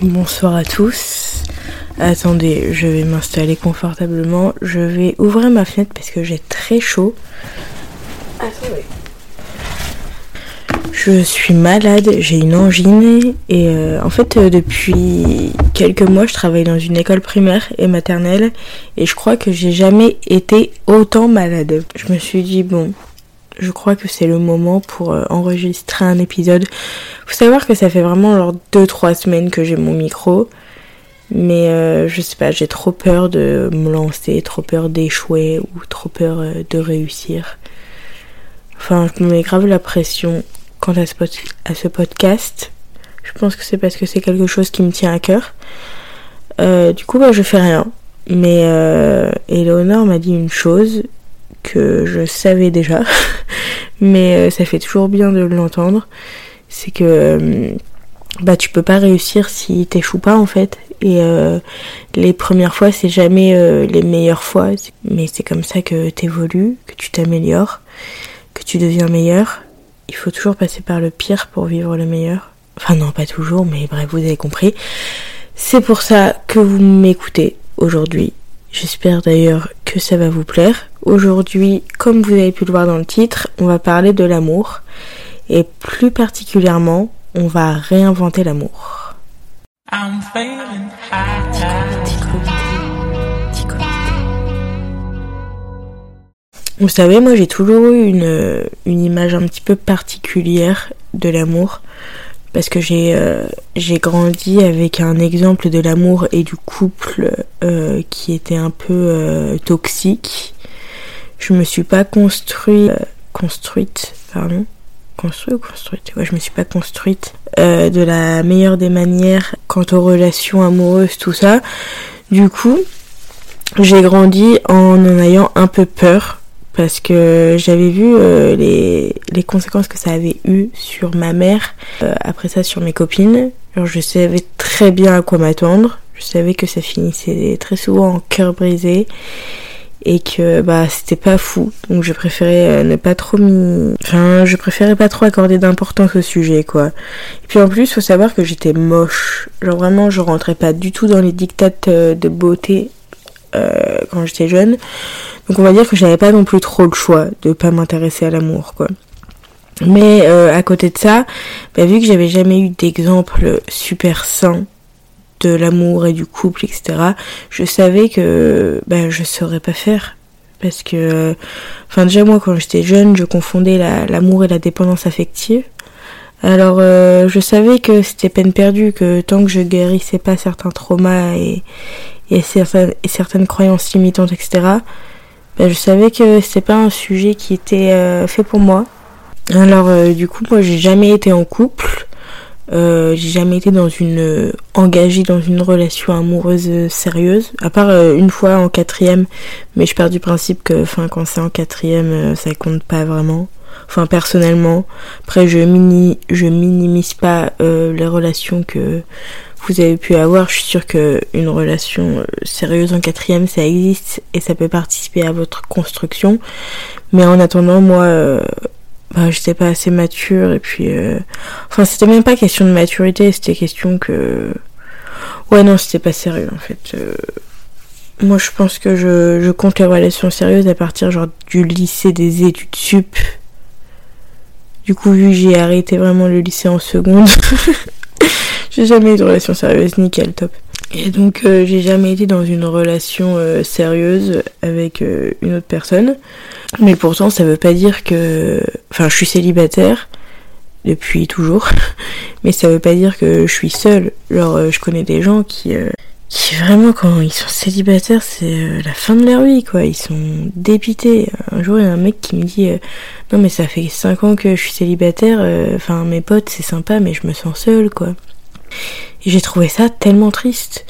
Bonsoir à tous. Attendez, je vais m'installer confortablement. Je vais ouvrir ma fenêtre parce que j'ai très chaud. Attendez. Je suis malade, j'ai une angine et euh, en fait euh, depuis quelques mois je travaille dans une école primaire et maternelle et je crois que j'ai jamais été autant malade. Je me suis dit bon, je crois que c'est le moment pour euh, enregistrer un épisode. Faut savoir que ça fait vraiment genre 2-3 semaines que j'ai mon micro. Mais je sais pas, j'ai trop peur de me lancer, trop peur d'échouer ou trop peur de réussir. Enfin, je me mets grave la pression quant à ce, à ce podcast. Je pense que c'est parce que c'est quelque chose qui me tient à cœur. Euh, du coup, bah, je fais rien. Mais euh, Eleonore m'a dit une chose que je savais déjà, mais euh, ça fait toujours bien de l'entendre. C'est que euh, bah tu peux pas réussir si t'échoues pas en fait. Et les premières fois, c'est jamais les meilleures fois, mais c'est comme ça que t'évolues, que tu t'améliores, que tu deviens meilleur il faut toujours passer par le pire pour vivre le meilleur. Enfin non, pas toujours, mais bref, vous avez compris. C'est pour ça que vous m'écoutez aujourd'hui. J'espère d'ailleurs que ça va vous plaire. Aujourd'hui, comme vous avez pu le voir dans le titre, on va parler de l'amour. Et plus particulièrement, on va réinventer l'amour. Vous savez, moi j'ai toujours eu une, une, image un petit peu particulière de l'amour parce que j'ai euh, j'ai grandi avec un exemple de l'amour et du couple euh, qui était un peu euh, toxique. Je me suis pas construit construite pardon construite ou construite? Ouais je me suis pas construite de la meilleure des manières quant aux relations amoureuses tout ça. Du coup j'ai grandi en en ayant un peu peur parce que j'avais vu euh, les, les, conséquences que ça avait eu sur ma mère, euh, après ça sur mes copines. Alors je savais très bien à quoi m'attendre, je savais que ça finissait très souvent en cœur brisé et que bah c'était pas fou. Donc je préférais euh, ne pas trop m'y enfin je préférais pas trop accorder d'importance au sujet quoi. Et puis en plus faut savoir que j'étais moche. Genre vraiment je rentrais pas du tout dans les dictates de beauté euh, quand j'étais jeune. Donc on va dire que j'avais pas non plus trop le choix de pas m'intéresser à l'amour, quoi. Mais euh, à côté de ça, bah, vu que j'avais jamais eu d'exemple super sain de l'amour et du couple, etc., je savais que bah, je saurais pas faire. Parce que, enfin déjà moi quand j'étais jeune, je confondais l'amour et la dépendance affective. Alors euh, je savais que c'était peine perdue, que tant que je guérissais pas certains traumas et, et, certaines, et certaines croyances limitantes, etc., bah, je savais que c'était pas un sujet qui était euh, fait pour moi. Alors euh, du coup, moi j'ai jamais été en couple. Euh, j'ai jamais été dans une engagée dans une relation amoureuse sérieuse, à part une fois en quatrième, mais je pars du principe que, enfin, quand c'est en quatrième, ça compte pas vraiment. Enfin, personnellement, après je mini, je minimise pas les relations que vous avez pu avoir. Je suis sûre qu'une relation euh, sérieuse en quatrième, ça existe et ça peut participer à votre construction. Mais en attendant, moi, euh, bah, j'étais pas assez mature et puis, euh, enfin, c'était même pas question de maturité, c'était question que, ouais, non, c'était pas sérieux en fait. Moi, je pense que je, je compte les relations sérieuses à partir genre du lycée des études sup. Du coup, vu que j'ai arrêté vraiment le lycée en seconde, J'ai jamais eu de relation sérieuse, nickel, top. Et donc euh, j'ai jamais été dans une relation euh, sérieuse avec euh, une autre personne. Mais pourtant ça veut pas dire que... Enfin je suis célibataire depuis toujours. Mais ça veut pas dire que je suis seule. Genre je connais des gens qui... qui vraiment quand ils sont célibataires c'est la fin de leur vie quoi. Ils sont dépités. Un jour il y a un mec qui me dit non mais ça fait 5 ans que je suis célibataire. Enfin mes potes c'est sympa mais je me sens seule quoi. J'ai trouvé ça tellement triste.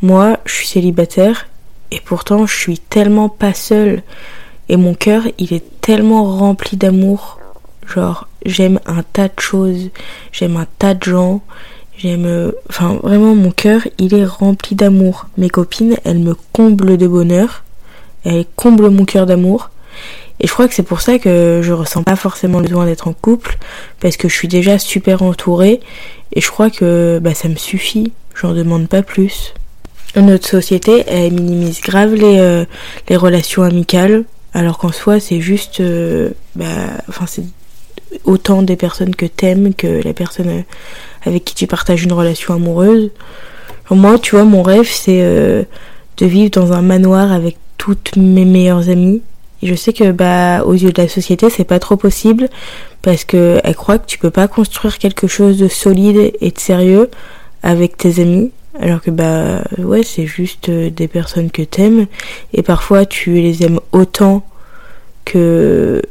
Moi, je suis célibataire et pourtant je suis tellement pas seule. Et mon cœur, il est tellement rempli d'amour. Genre, j'aime un tas de choses, j'aime un tas de gens, j'aime... Enfin, vraiment, mon cœur, il est rempli d'amour. Mes copines, elles me comblent de bonheur, elles comblent mon cœur d'amour. Et je crois que c'est pour ça que je ressens pas forcément le besoin d'être en couple, parce que je suis déjà super entourée, et je crois que bah, ça me suffit, j'en demande pas plus. Notre société, elle minimise grave les, euh, relations amicales, alors qu'en soi, c'est juste, euh, bah, enfin, c'est autant des personnes que t'aimes que la personne euh, avec qui tu partages une relation amoureuse. moi, tu vois, mon rêve, c'est de vivre dans un manoir avec toutes mes meilleures amies. Je sais que, bah, aux yeux de la société, c'est pas trop possible parce que elle croit que tu peux pas construire quelque chose de solide et de sérieux avec tes amis. Alors que bah ouais, c'est juste euh, des personnes que t'aimes. Et parfois tu les aimes autant que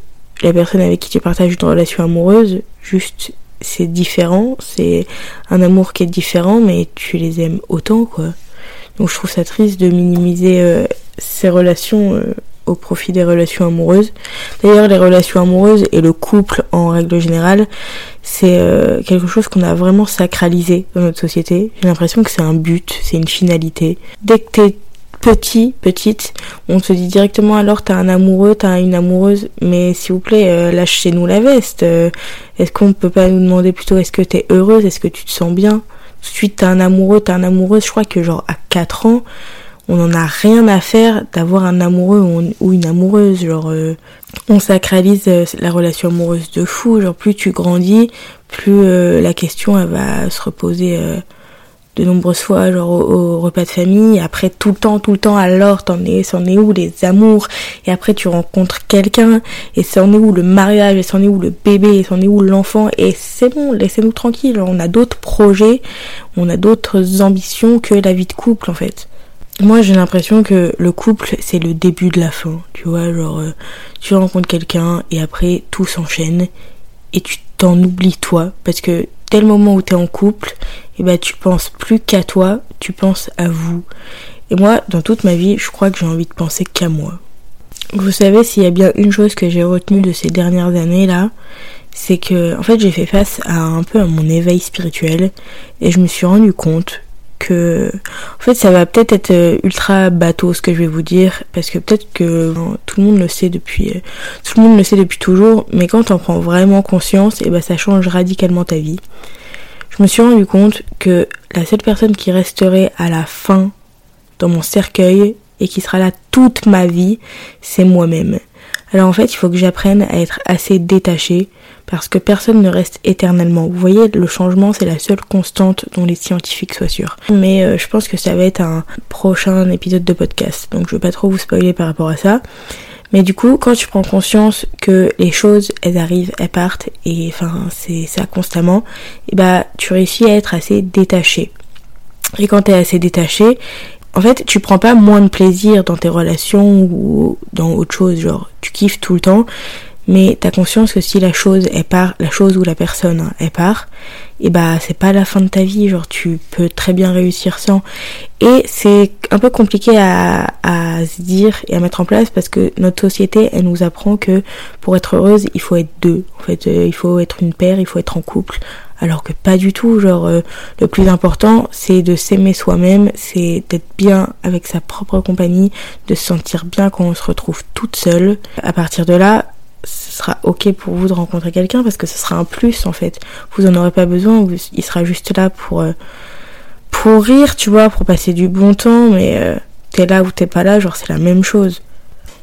la personne avec qui tu partages une relation amoureuse, juste c'est différent, c'est un amour qui est différent mais tu les aimes autant quoi. Donc je trouve ça triste de minimiser euh, ces relations euh, au profit des relations amoureuses. D'ailleurs, les relations amoureuses et le couple en règle générale, c'est euh, quelque chose qu'on a vraiment sacralisé dans notre société. J'ai l'impression que c'est un but, c'est une finalité. Dès que t'es petit, petite, on te dit directement alors t'as un amoureux, t'as une amoureuse, mais s'il vous plaît, euh, lâchez-nous la veste. Euh, est-ce qu'on peut pas nous demander plutôt est-ce que t'es heureuse, est-ce que tu te sens bien? Tout de suite t'as un amoureux, t'as un amoureuse, je crois que genre à 4 ans, on n'en a rien à faire d'avoir un amoureux ou une amoureuse. Genre, euh, on sacralise euh, la relation amoureuse de fou. Genre, plus tu grandis, plus euh, la question elle va se reposer de nombreuses fois, genre au, repas de famille. Après, tout le temps, tout le temps, alors, t'en es, c'en est où les amours? Et après, tu rencontres quelqu'un, et c'en est où le mariage, et c'en est où le bébé, et c'en est où l'enfant? Et c'est bon, laissez-nous tranquilles. On a d'autres projets, on a d'autres ambitions que la vie de couple, en fait. Moi, j'ai l'impression que le couple, c'est le début de la fin. Tu vois, genre, euh, tu rencontres quelqu'un et après, tout s'enchaîne et tu t'en oublies toi. Parce que le moment où tu es en couple, et eh ben, tu penses plus qu'à toi, tu penses à vous. Et moi, dans toute ma vie, je crois que j'ai envie de penser qu'à moi. Vous savez, s'il y a bien une chose que j'ai retenue de ces dernières années là, c'est que, en fait, j'ai fait face à un peu à mon éveil spirituel et je me suis rendu compte que en fait ça va peut-être être euh, ultra bateau ce que je vais vous dire parce que peut-être que tout le monde le sait depuis euh, tout le monde le sait depuis toujours mais quand on prend vraiment conscience et eh ben ça change radicalement ta vie. Je me suis rendu compte que la seule personne qui resterait à la fin dans mon cercueil et qui sera là toute ma vie, c'est moi-même. Alors en fait, il faut que j'apprenne à être assez détachée parce que personne ne reste éternellement. Vous voyez, le changement, c'est la seule constante dont les scientifiques soient sûrs. Mais euh, je pense que ça va être un prochain épisode de podcast, donc je vais pas trop vous spoiler par rapport à ça. Mais du coup, quand tu prends conscience que les choses, elles arrivent, elles partent, et enfin, c'est ça constamment, et bah, tu réussis à être assez détaché. Et quand t'es assez détaché, en fait, tu prends pas moins de plaisir dans tes relations ou dans autre chose, genre, tu kiffes tout le temps, mais t'as conscience que si la chose est part, la chose ou la personne est part, et bah c'est pas la fin de ta vie, genre tu peux très bien réussir sans. Et c'est un peu compliqué à, à se dire et à mettre en place parce que notre société, elle nous apprend que pour être heureuse, il faut être deux. En fait, euh, il faut être une paire, il faut être en couple. Alors que pas du tout, genre euh, le plus important, c'est de s'aimer soi-même, c'est d'être bien avec sa propre compagnie, de se sentir bien quand on se retrouve toute seule. À partir de là, ce sera ok pour vous de rencontrer quelqu'un parce que ce sera un plus en fait. Vous en aurez pas besoin, il sera juste là pour euh, pour rire, tu vois, pour passer du bon temps, mais euh, t'es là ou t'es pas là, genre c'est la même chose.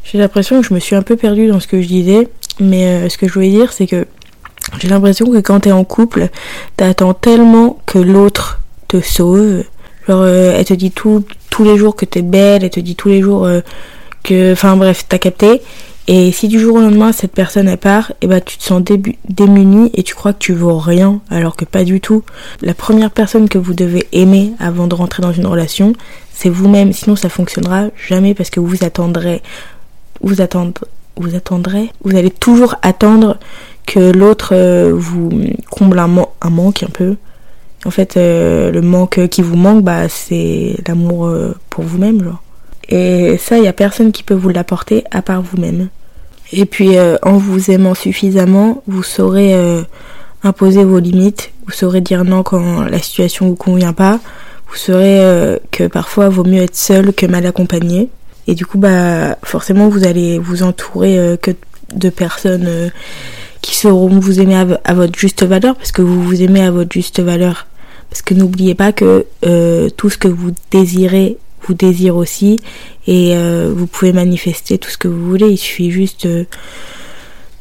J'ai l'impression que je me suis un peu perdue dans ce que je disais, mais ce que je voulais dire c'est que j'ai l'impression que quand t'es en couple, t'attends tellement que l'autre te sauve. Genre elle te dit tout, tous les jours que t'es belle, elle te dit tous les jours que, enfin bref, t'as capté. Et si du jour au lendemain cette personne elle part, et eh ben tu te sens démuni et tu crois que tu vaux rien, alors que pas du tout. La première personne que vous devez aimer avant de rentrer dans une relation, c'est vous-même. Sinon ça fonctionnera jamais parce que vous attendrez, vous attendrez, vous attendrez, vous allez toujours attendre que l'autre euh, vous comble un, manque un peu. En fait, euh, le manque qui vous manque, bah c'est l'amour euh, pour vous-même. Et ça, il n'y a personne qui peut vous l'apporter à part vous-même. Et puis en vous aimant suffisamment, vous saurez imposer vos limites, vous saurez dire non quand la situation vous convient pas, vous saurez que parfois vaut mieux être seul que mal accompagné. Et du coup bah forcément vous allez vous entourer que de personnes qui sauront vous aimer à, votre juste valeur parce que vous vous aimez à votre juste valeur. Parce que n'oubliez pas que euh, tout ce que vous désirez vous désire aussi et euh, vous pouvez manifester tout ce que vous voulez. Il suffit juste de,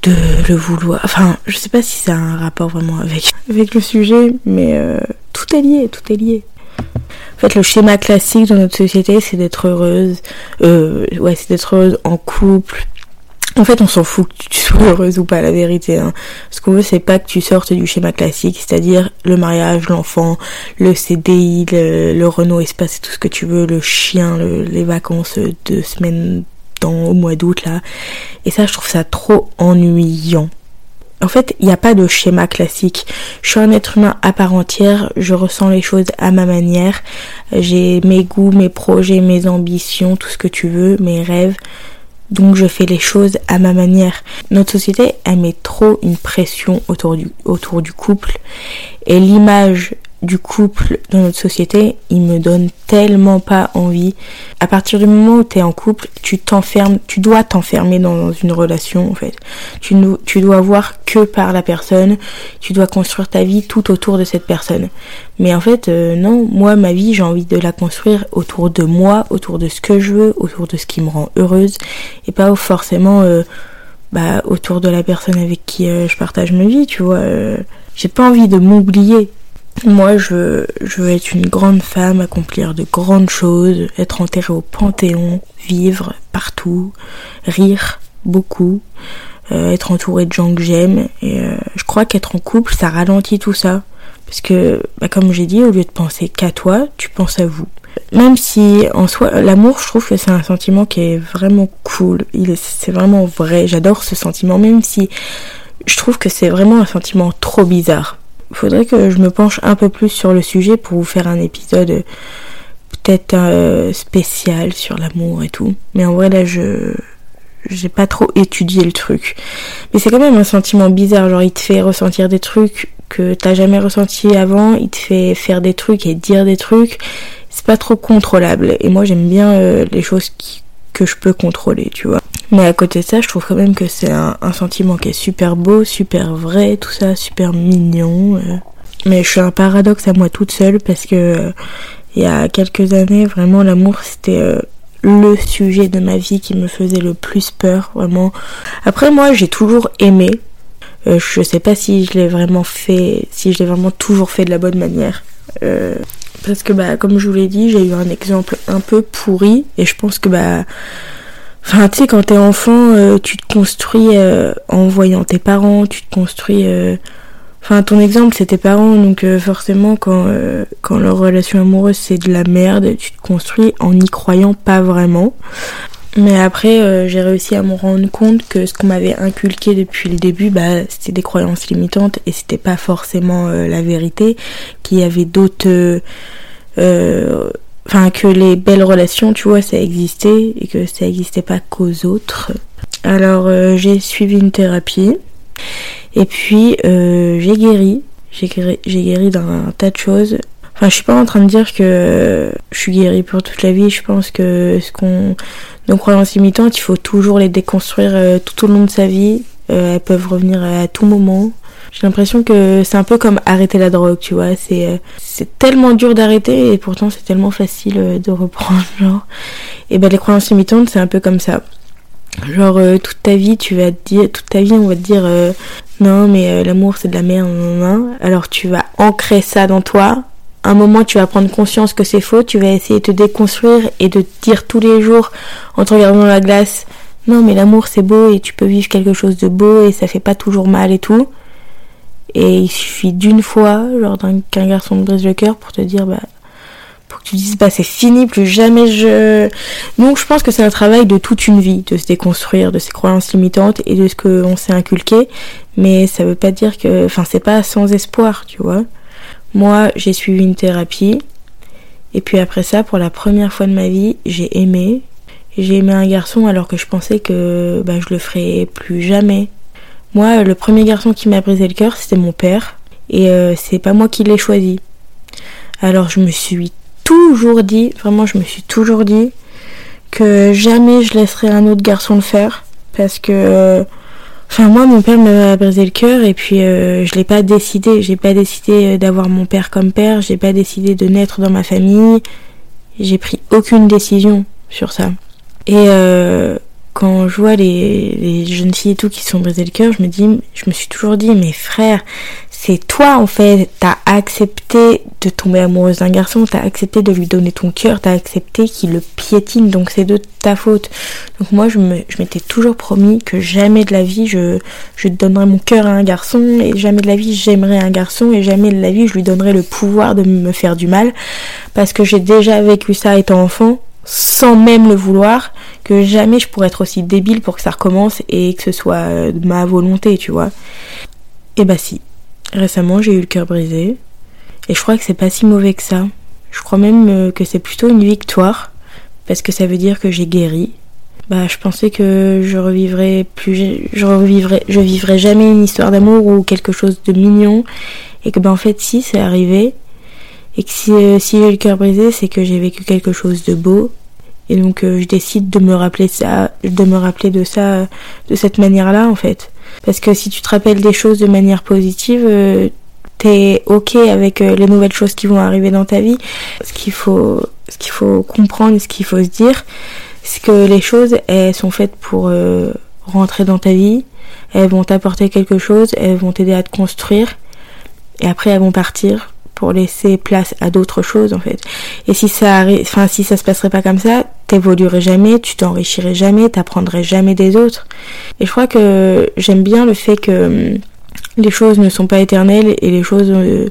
de le vouloir. Enfin, je sais pas si ça a un rapport vraiment avec, avec le sujet, mais tout est lié, tout est lié. En fait, le schéma classique dans notre société, c'est d'être heureuse. Euh, ouais, c'est d'être heureuse en couple. En fait, on s'en fout que tu sois heureuse ou pas, la vérité. Hein. Ce qu'on veut, c'est pas que tu sortes du schéma classique, c'est-à-dire le mariage, l'enfant, le CDI, le, Renault Espace, tout ce que tu veux, le chien, les vacances de semaine dans, au mois d'août, là. Et ça, je trouve ça trop ennuyant. En fait, il n'y a pas de schéma classique. Je suis un être humain à part entière, je ressens les choses à ma manière. J'ai mes goûts, mes projets, mes ambitions, tout ce que tu veux, mes rêves. Donc je fais les choses à ma manière. Notre société, elle met trop une pression autour du, autour du couple. Et l'image du couple dans notre société, il me donne tellement pas envie. À partir du moment où tu es en couple, tu t'enfermes, tu dois t'enfermer dans une relation en fait. Tu, tu dois voir que par la personne, tu dois construire ta vie tout autour de cette personne. Mais en fait, euh, non, moi ma vie, j'ai envie de la construire autour de moi, autour de ce que je veux, autour de ce qui me rend heureuse et pas forcément euh, bah, autour de la personne avec qui euh, je partage ma vie, tu vois. j'ai pas envie de m'oublier moi, je, je veux être une grande femme, accomplir de grandes choses, être enterrée au Panthéon, vivre partout, rire beaucoup, euh, être entourée de gens que j'aime. Et euh, je crois qu'être en couple, ça ralentit tout ça. Parce que, bah, comme j'ai dit, au lieu de penser qu'à toi, tu penses à vous. Même si en soi, l'amour, je trouve que c'est un sentiment qui est vraiment cool. Il c'est vraiment vrai. J'adore ce sentiment, même si je trouve que c'est vraiment un sentiment trop bizarre faudrait que je me penche un peu plus sur le sujet pour vous faire un épisode euh, peut-être euh, spécial sur l'amour et tout. Mais en vrai là je j'ai pas trop étudié le truc. Mais c'est quand même un sentiment bizarre, genre il te fait ressentir des trucs que t'as jamais ressenti avant, il te fait faire des trucs et dire des trucs. C'est pas trop contrôlable. Et moi j'aime bien euh, les choses qui, que je peux contrôler, tu vois. Mais à côté de ça, je trouve quand même que c'est un, sentiment qui est super beau, super vrai, tout ça, super mignon. Euh. Mais je suis un paradoxe à moi toute seule parce que euh, il y a quelques années, vraiment, l'amour c'était euh, le sujet de ma vie qui me faisait le plus peur, vraiment. Après, moi, j'ai toujours aimé. je sais pas si je l'ai vraiment fait, si je l'ai vraiment toujours fait de la bonne manière. Parce que, bah, comme je vous l'ai dit, j'ai eu un exemple un peu pourri et je pense que, bah, Enfin, tu sais, quand t'es enfant, euh, tu te construis euh, en voyant tes parents, tu te construis. Euh, enfin, ton exemple, c'est tes parents, donc forcément, quand, quand leur relation amoureuse c'est de la merde, tu te construis en y croyant pas vraiment. Mais après, j'ai réussi à me rendre compte que ce qu'on m'avait inculqué depuis le début, bah, c'était des croyances limitantes et c'était pas forcément la vérité, qu'il y avait d'autres enfin que les belles relations, tu vois, ça existait et que ça n'existait pas qu'aux autres. Alors euh, j'ai suivi une thérapie et puis euh, j'ai guéri. J'ai guéri, guéri d'un tas de choses. Enfin, je suis pas en train de dire que je suis guérie pour toute la vie. Je pense que ce qu'on nos croyances limitantes, il faut toujours les déconstruire euh, tout au long de sa vie. elles peuvent revenir à tout moment. J'ai l'impression que c'est un peu comme arrêter la drogue, tu vois. C'est euh, c'est tellement dur d'arrêter et pourtant c'est tellement facile euh, de reprendre, genre. Et ben les croyances limitantes, c'est un peu comme ça. Genre euh, toute ta vie, tu vas te dire, toute ta vie, on va te dire non mais l'amour c'est de la merde, non, alors tu vas ancrer ça dans toi. Un moment, tu vas prendre conscience que c'est faux, tu vas essayer de te déconstruire et de te dire tous les jours en te regardant dans la glace, non mais l'amour c'est beau et tu peux vivre quelque chose de beau et ça fait pas toujours mal et tout. Et il suffit d'une fois, genre qu'un garçon te brise le cœur pour te dire, bah, pour que tu dises, bah, c'est fini, plus jamais je. Donc, je pense que c'est un travail de toute une vie, de se déconstruire de ses croyances limitantes et de ce qu'on s'est inculqué. Mais ça veut pas dire que. Enfin, c'est pas sans espoir, tu vois. Moi, j'ai suivi une thérapie. Et puis après ça, pour la première fois de ma vie, j'ai aimé. J'ai aimé un garçon alors que je pensais que bah, je le ferais plus jamais. Moi, le premier garçon qui m'a brisé le cœur, c'était mon père. Et euh, c'est pas moi qui l'ai choisi. Alors je me suis toujours dit, vraiment je me suis toujours dit que jamais je laisserai un autre garçon le faire. Parce que, Enfin, moi, mon père m'a brisé le cœur et puis euh, je l'ai pas décidé. J'ai pas décidé d'avoir mon père comme père. J'ai pas décidé de naître dans ma famille. J'ai pris aucune décision sur ça. Et euh, quand je vois les, les, jeunes filles et tout qui sont brisées le cœur, je me dis, je me suis toujours dit, mais frère, c'est toi en fait, t'as accepté de tomber amoureuse d'un garçon, t'as accepté de lui donner ton cœur, t'as accepté qu'il le piétine, donc c'est de ta faute. Donc moi je me, je m'étais toujours promis que jamais de la vie je, je donnerais mon cœur à un garçon, et jamais de la vie j'aimerais un garçon, et jamais de la vie je lui donnerais le pouvoir de me faire du mal, parce que j'ai déjà vécu ça étant enfant, sans même le vouloir, que jamais je pourrais être aussi débile pour que ça recommence et que ce soit de ma volonté, tu vois. Et bah si, récemment j'ai eu le cœur brisé, et je crois que c'est pas si mauvais que ça. Je crois même euh, que c'est plutôt une victoire, parce que ça veut dire que j'ai guéri. Bah, je pensais que je revivrais plus, je revivrais, je vivrais jamais une histoire d'amour ou quelque chose de mignon, et que bah en fait si c'est arrivé, et que si, euh, si j'ai le cœur brisé, c'est que j'ai vécu quelque chose de beau. Et donc euh, je décide de me rappeler ça, de me rappeler de ça de cette manière-là en fait. Parce que si tu te rappelles des choses de manière positive, euh, t'es ok avec les nouvelles choses qui vont arriver dans ta vie. Ce qu'il faut, ce qu'il faut comprendre, ce qu'il faut se dire, c'est que les choses elles sont faites pour rentrer dans ta vie. Elles vont t'apporter quelque chose, elles vont t'aider à te construire, et après elles vont partir pour laisser place à d'autres choses en fait. Et si ça arrive, enfin si ça se passerait pas comme ça, t'évoluerais jamais, tu t'enrichirais jamais, t'apprendrais jamais des autres. Et je crois que j'aime bien le fait que hum, les choses ne sont pas éternelles et les choses euh,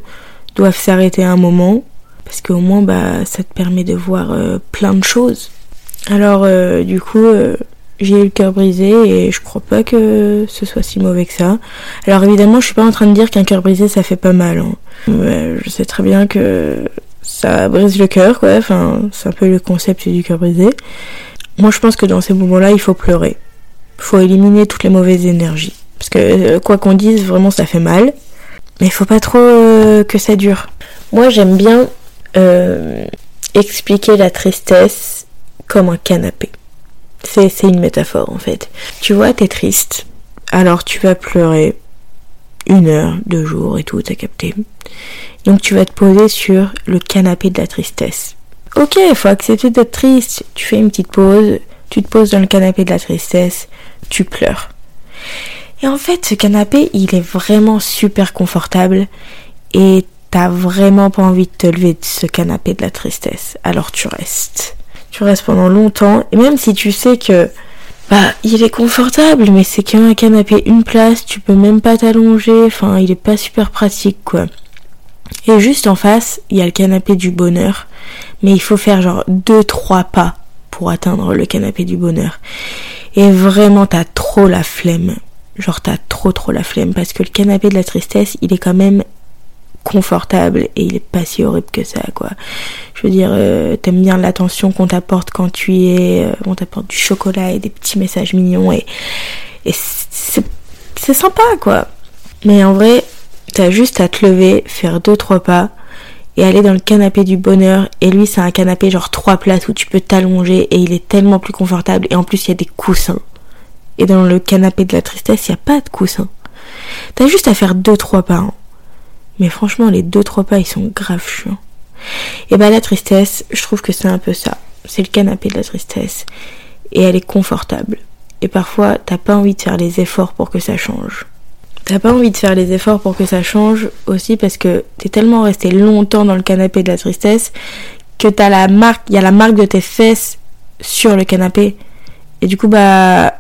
doivent s'arrêter un moment parce qu'au moins bah ça te permet de voir euh, plein de choses. Alors euh, du coup j'ai eu le cœur brisé et je crois pas que ce soit si mauvais que ça. Alors évidemment, je suis pas en train de dire qu'un cœur brisé ça fait pas mal. Hein. je sais très bien que ça brise le cœur, quoi. Enfin, c'est un peu le concept du cœur brisé. Moi, je pense que dans ces moments-là, il faut pleurer. Il faut éliminer toutes les mauvaises énergies. Parce que euh, quoi qu'on dise, vraiment, ça fait mal. Mais il faut pas trop euh, que ça dure. Moi, j'aime bien euh, expliquer la tristesse comme un canapé. C'est une métaphore en fait. Tu vois, t'es triste. Alors tu vas pleurer une heure, deux jours et tout, t'as capté. Donc tu vas te poser sur le canapé de la tristesse. Ok, il faut accepter d'être triste. Tu fais une petite pause, tu te poses dans le canapé de la tristesse, tu pleures. Et en fait, ce canapé, il est vraiment super confortable et t'as vraiment pas envie de te lever de ce canapé de la tristesse. Alors tu restes tu restes pendant longtemps. Et même si tu sais que bah il est confortable, mais c'est qu'un canapé, une place, tu peux même pas t'allonger, enfin il est pas super pratique quoi. Et juste en face, il y a le canapé du bonheur, mais il faut faire genre 2-3 pas pour atteindre le canapé du bonheur. Et vraiment t'as trop la flemme. Genre t'as trop trop la flemme parce que le canapé de la tristesse, il est quand même confortable et il est pas si horrible que ça quoi. Je veux dire, euh, t'aimes bien l'attention qu'on t'apporte quand tu es, euh, on t'apporte du chocolat et des petits messages mignons et c'est sympa quoi. Mais en vrai, t'as juste à te lever, faire deux trois pas et aller dans le canapé du bonheur. Et lui, c'est un canapé genre trois places où tu peux t'allonger et il est tellement plus confortable. Et en plus, il y a des coussins. Et dans le canapé de la tristesse, il n'y a pas de coussins. T'as juste à faire deux trois pas. Hein. Mais franchement, les deux trois pas, ils sont grave chiants. Et bah la tristesse, je trouve que c'est un peu ça. C'est le canapé de la tristesse. Et elle est confortable. Et parfois, t'as pas envie de faire les efforts pour que ça change. T'as pas envie de faire les efforts pour que ça change aussi parce que t'es tellement resté longtemps dans le canapé de la tristesse que t'as la marque, y a la marque de tes fesses sur le canapé. Et du coup, bah,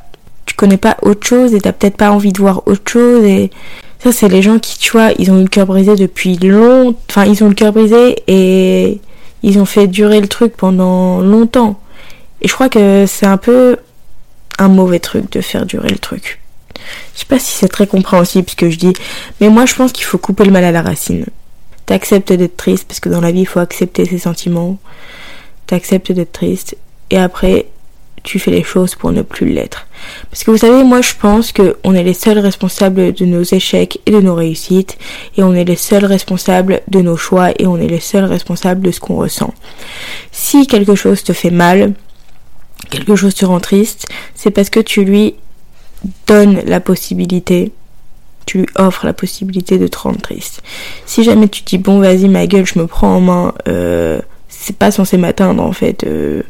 tu connais pas autre chose et t'as peut-être pas envie de voir autre chose et ça, c'est les gens qui, tu vois, ils ont eu le cœur brisé depuis longtemps. Enfin, ils ont le cœur brisé et ils ont fait durer le truc pendant longtemps. Et je crois que c'est un peu un mauvais truc de faire durer le truc. Je sais pas si c'est très compréhensible ce que je dis, mais moi je pense qu'il faut couper le mal à la racine. T'acceptes d'être triste parce que dans la vie il faut accepter ses sentiments. T'acceptes d'être triste et après tu fais les choses pour ne plus l'être. Parce que vous savez, moi je pense qu'on est les seuls responsables de nos échecs et de nos réussites, et on est les seuls responsables de nos choix, et on est les seuls responsables de ce qu'on ressent. Si quelque chose te fait mal, quelque chose te rend triste, c'est parce que tu lui donnes la possibilité, tu lui offres la possibilité de te rendre triste. Si jamais tu dis bon vas-y ma gueule, je me prends en main, euh, c'est pas censé m'atteindre en fait. Euh,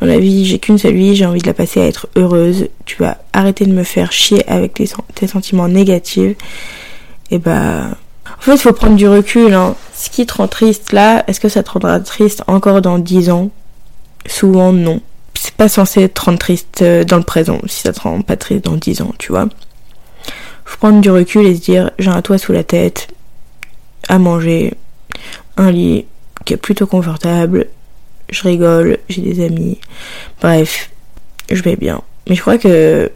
dans la vie, j'ai qu'une seule vie, j'ai envie de la passer à être heureuse. Tu vas arrêter de me faire chier avec tes, tes sentiments négatifs. Et bah, en fait, il faut prendre du recul. Hein. Ce qui te rend triste là, est-ce que ça te rendra triste encore dans 10 ans? Souvent, non. C'est pas censé te rendre triste euh, dans le présent, si ça te rend pas triste dans 10 ans, tu vois. Faut prendre du recul et se dire, j'ai un toit sous la tête, à manger, un lit qui est plutôt confortable, je rigole, j'ai des amis. Bref, je vais bien. Mais je crois que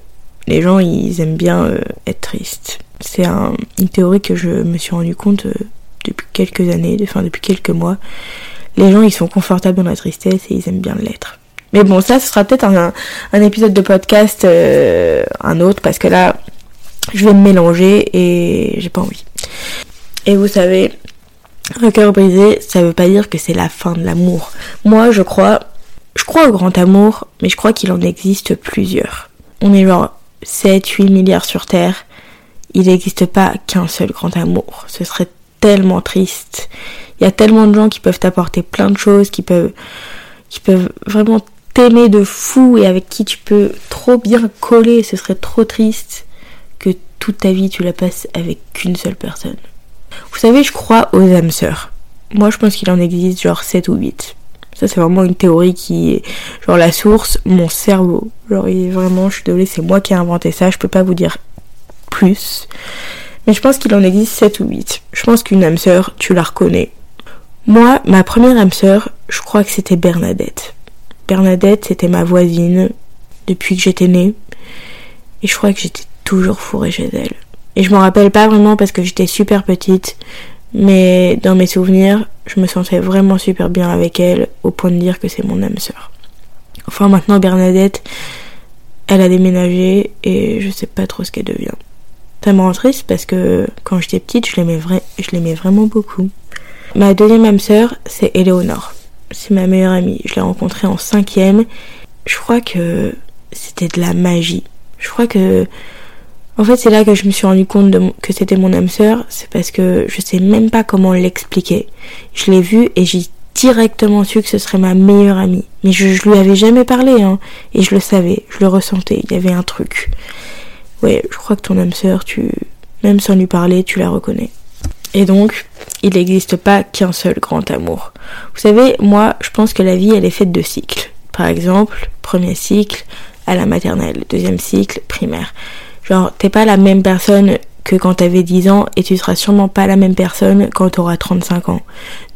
les gens, ils aiment bien euh, être tristes. C'est une théorie que je me suis rendu compte euh, depuis quelques années, enfin depuis quelques mois. Les gens, ils sont confortables dans la tristesse et ils aiment bien l'être. Mais bon, ça, ce sera peut-être un, un, épisode de podcast, euh, un autre, parce que là, je vais me mélanger et j'ai pas envie. Et vous savez, un cœur brisé, ça veut pas dire que c'est la fin de l'amour. Moi, je crois, je crois au grand amour, mais je crois qu'il en existe plusieurs. On est genre 7, 8 milliards sur Terre. Il n'existe pas qu'un seul grand amour. Ce serait tellement triste. Il y a tellement de gens qui peuvent t'apporter plein de choses, qui peuvent, qui peuvent vraiment t'aimer de fou et avec qui tu peux trop bien coller. Ce serait trop triste que toute ta vie tu la passes avec qu'une seule personne. Vous savez, je crois aux âmes sœurs. Moi, je pense qu'il en existe genre 7 ou 8. Ça, c'est vraiment une théorie qui est genre la source, mon cerveau. Genre, vraiment, je suis désolée, c'est moi qui ai inventé ça, je peux pas vous dire plus. Mais je pense qu'il en existe 7 ou 8. Je pense qu'une âme sœur, tu la reconnais. Moi, ma première âme sœur, je crois que c'était Bernadette. Bernadette, c'était ma voisine depuis que j'étais née. Et je crois que j'étais toujours fourrée chez elle. Et je m'en rappelle pas vraiment parce que j'étais super petite, mais dans mes souvenirs, je me sentais vraiment super bien avec elle, au point de dire que c'est mon âme sœur. Enfin maintenant Bernadette, elle a déménagé et je sais pas trop ce qu'elle devient. Ça me rend triste parce que quand j'étais petite, je l'aimais vrai, je l'aimais vraiment beaucoup. Ma deuxième âme sœur, c'est Éléonore. C'est ma meilleure amie. Je l'ai rencontrée en cinquième. Je crois que c'était de la magie. Je crois que en fait, c'est là que je me suis rendu compte que c'était mon âme sœur, c'est parce que je sais même pas comment l'expliquer. Je l'ai vue et j'ai directement su que ce serait ma meilleure amie. Mais je, je lui avais jamais parlé, hein, et je le savais, je le ressentais, il y avait un truc. Ouais, je crois que ton âme sœur, tu, même sans lui parler, tu la reconnais. Et donc, il n'existe pas qu'un seul grand amour. Vous savez, moi, je pense que la vie, elle est faite de cycles. Par exemple, premier cycle à la maternelle, deuxième cycle primaire. Genre, t'es pas la même personne que quand t'avais 10 ans et tu seras sûrement pas la même personne quand t'auras 35 ans.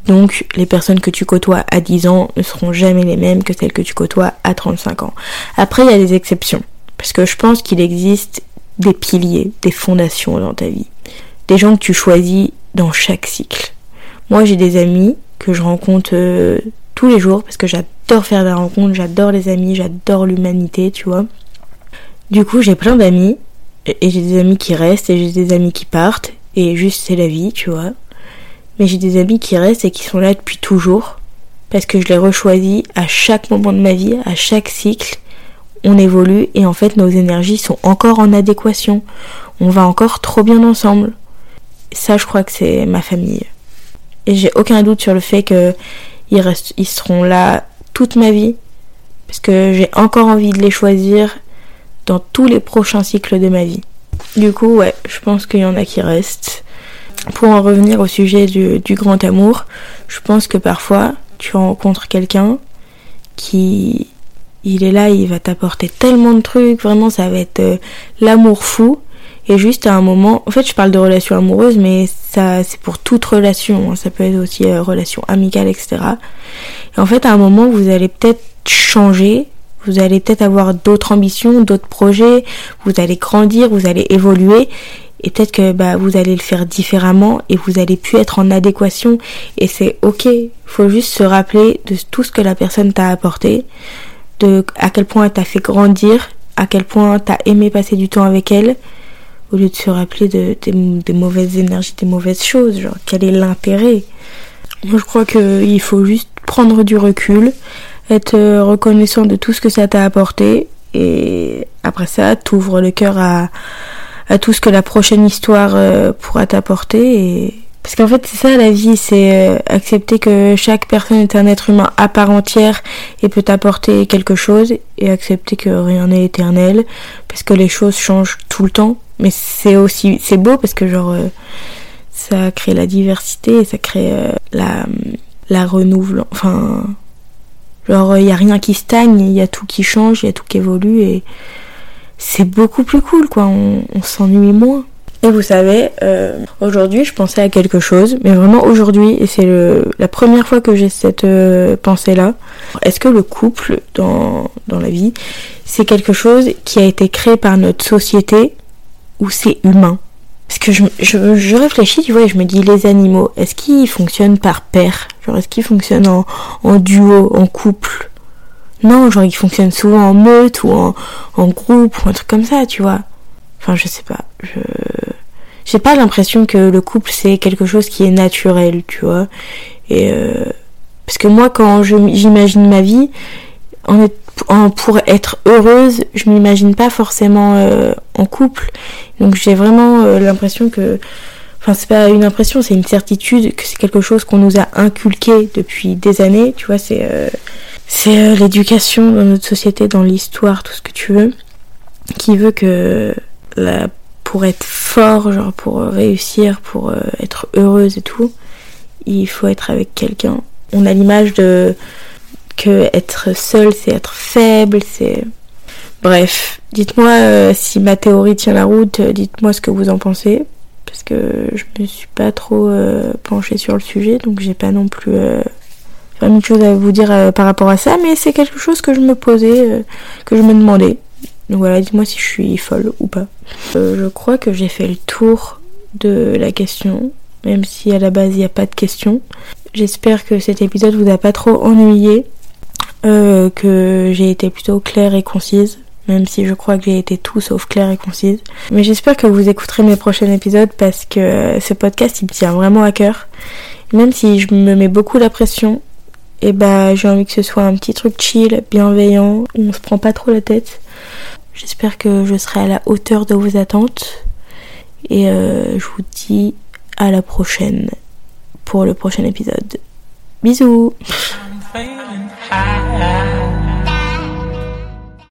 Donc, les personnes que tu côtoies à 10 ans ne seront jamais les mêmes que celles que tu côtoies à 35 ans. Après, il y a des exceptions. Parce que je pense qu'il existe des piliers, des fondations dans ta vie. Des gens que tu choisis dans chaque cycle. Moi, j'ai des amis que je rencontre euh, tous les jours parce que j'adore faire des rencontres, j'adore les amis, j'adore l'humanité, tu vois. Du coup, j'ai plein d'amis et j'ai des amis qui restent et j'ai des amis qui partent et juste c'est la vie, tu vois. Mais j'ai des amis qui restent et qui sont là depuis toujours parce que je les rechoisis à chaque moment de ma vie, à chaque cycle. On évolue et en fait nos énergies sont encore en adéquation. On va encore trop bien ensemble. Ça, je crois que c'est ma famille. Et j'ai aucun doute sur le fait que ils, restent, ils seront là toute ma vie parce que j'ai encore envie de les choisir dans tous les prochains cycles de ma vie. Du coup, ouais, je pense qu'il y en a qui restent. Pour en revenir au sujet du, grand amour, je pense que parfois tu rencontres quelqu'un qui il est là, il va t'apporter tellement de trucs, vraiment ça va être euh, l'amour fou. Et juste à un moment, en fait je parle de relation amoureuse, mais ça c'est pour toute relation, hein. ça peut être aussi euh, relation amicale, etc. Et en fait à un moment vous allez peut-être changer. Vous allez peut-être avoir d'autres ambitions, d'autres projets, vous allez grandir, vous allez évoluer. Et peut-être que bah, vous allez le faire différemment et vous allez plus être en adéquation. Et c'est ok. Faut juste se rappeler de tout ce que la personne t'a apporté, de à quel point elle t'a fait grandir, à quel point t'as aimé passer du temps avec elle, au lieu de se rappeler de, des mauvaises énergies, des mauvaises choses, genre quel est l'intérêt? Moi je crois qu'il faut juste prendre du recul, être euh, reconnaissant de tout ce que ça t'a apporté Et après ça, t'ouvres le cœur à, à tout ce que la prochaine histoire euh, pourra t'apporter. Et... Parce qu'en fait, c'est ça la vie, c'est euh, accepter que chaque personne est un être humain à part entière et peut apporter quelque chose, et accepter que rien n'est éternel, parce que les choses changent tout le temps. Mais c'est aussi, c'est beau parce que genre, euh, ça crée la diversité, ça crée la, la renouvelle, enfin, genre, il y a rien qui stagne, il y a tout qui change, il y a tout qui évolue, et c'est beaucoup plus cool, quoi. On, s'ennuie moins. Et vous savez, euh, aujourd'hui, je pensais à quelque chose, mais vraiment aujourd'hui, et c'est la première fois que j'ai cette euh, pensée-là. Est-ce que le couple dans, dans la vie, c'est quelque chose qui a été créé par notre société ou c'est humain? Parce que je, je, je, réfléchis, tu vois, et je me dis, les animaux, est-ce qu'ils fonctionnent par paire Genre, est-ce qu'ils fonctionnent en, duo, en couple? Non, genre ils fonctionnent souvent en meute ou en, en groupe ou un truc comme ça, tu vois. Enfin, je sais pas. Je j'ai pas l'impression que le couple c'est quelque chose qui est naturel, tu vois. Et euh... parce que moi, quand j'imagine ma vie, pour être heureuse, je m'imagine pas forcément euh, en couple. Donc j'ai vraiment euh, l'impression que, enfin c'est pas une impression, c'est une certitude que c'est quelque chose qu'on nous a inculqué depuis des années. Tu vois, c'est euh, c'est l'éducation dans notre société, dans l'histoire, tout ce que tu veux, qui veut que la, pour être fort, genre pour réussir, pour euh, être heureuse et tout, il faut être avec quelqu'un. On a l'image de que être seul, c'est être faible, c'est... Bref, dites-moi euh, si ma théorie tient la route, dites-moi ce que vous en pensez, parce que je me suis pas trop penchée sur le sujet, donc j'ai pas non plus pas une chose à vous dire euh, par rapport à ça, mais c'est quelque chose que je me posais, euh, que je me demandais. Donc voilà, dites-moi si je suis folle ou pas. Euh, je crois que j'ai fait le tour de la question, même si à la base il n'y a pas de question. J'espère que cet épisode vous a pas trop ennuyé, que j'ai été plutôt claire et concise, même si je crois que j'ai été tout sauf claire et concise. Mais j'espère que vous écouterez mes prochains épisodes parce que ce podcast il me tient vraiment à cœur. Même si je me mets beaucoup la pression, et bah j'ai envie que ce soit un petit truc chill, bienveillant, où on se prend pas trop la tête. J'espère que je serai à la hauteur de vos attentes. Et euh, je vous dis à la prochaine pour le prochain épisode. Bisous